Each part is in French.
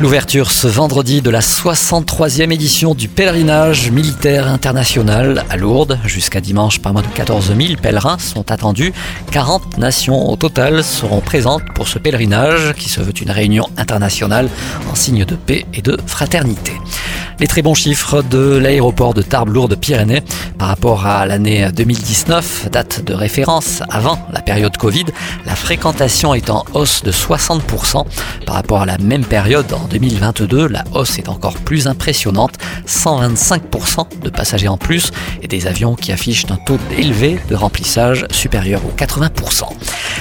L'ouverture ce vendredi de la 63e édition du pèlerinage militaire international à Lourdes. Jusqu'à dimanche, pas moins de 14 000 pèlerins sont attendus. 40 nations au total seront présentes pour ce pèlerinage qui se veut une réunion internationale en signe de paix et de fraternité. Les très bons chiffres de l'aéroport de Tarbes-Lourdes-Pyrénées par rapport à l'année 2019, date de référence avant la période Covid, la fréquentation est en hausse de 60% par rapport à la même période en 2022. La hausse est encore plus impressionnante, 125% de passagers en plus et des avions qui affichent un taux élevé de remplissage supérieur aux 80%.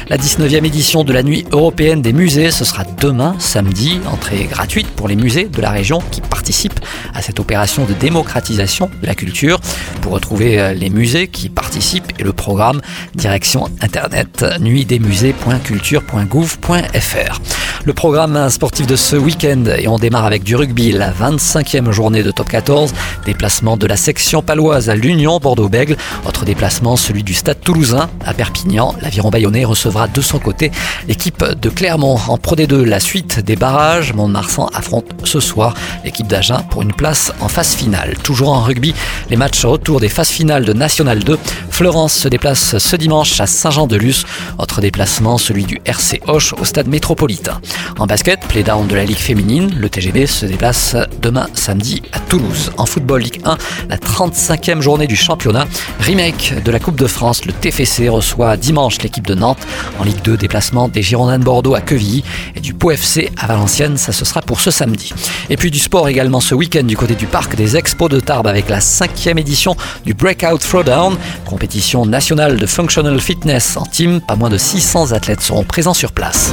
La 19e édition de la nuit européenne des musées, ce sera demain, samedi, entrée gratuite pour les musées de la région qui participent à cette opération de démocratisation de la culture. Pour retrouver euh, les musées qui participent et le programme, direction internet nuitdesmusées.culture.gouv.fr. Le programme sportif de ce week-end et on démarre avec du rugby, la 25e journée de top 14, déplacement de la section paloise à l'Union Bordeaux-Bègle, autre déplacement celui du stade toulousain à Perpignan. L'aviron bayonnais recevra de son côté l'équipe de Clermont en Pro D2, la suite des barrages. Mont-de-Marsan affronte ce soir l'équipe d'Agen pour une place en phase finale. Toujours en rugby, les matchs retour des phases finales de National 2. Florence se déplace ce dimanche à Saint-Jean-de-Luz. Autre déplacement, celui du RC Hoche au stade métropolitain. En basket, play-down de la Ligue féminine, le TGB se déplace demain samedi à Toulouse. En football Ligue 1, la 35e journée du championnat. Remake de la Coupe de France, le TFC reçoit dimanche l'équipe de Nantes. En Ligue 2, déplacement des Girondins de Bordeaux à Quevilly et du Pau à Valenciennes. Ça, ce sera pour ce samedi. Et puis du sport également ce week-end du côté du parc des Expos de Tarbes avec la cinquième édition du Breakout Throwdown, compétition nationale de functional fitness en team. Pas moins de 600 athlètes seront présents sur place.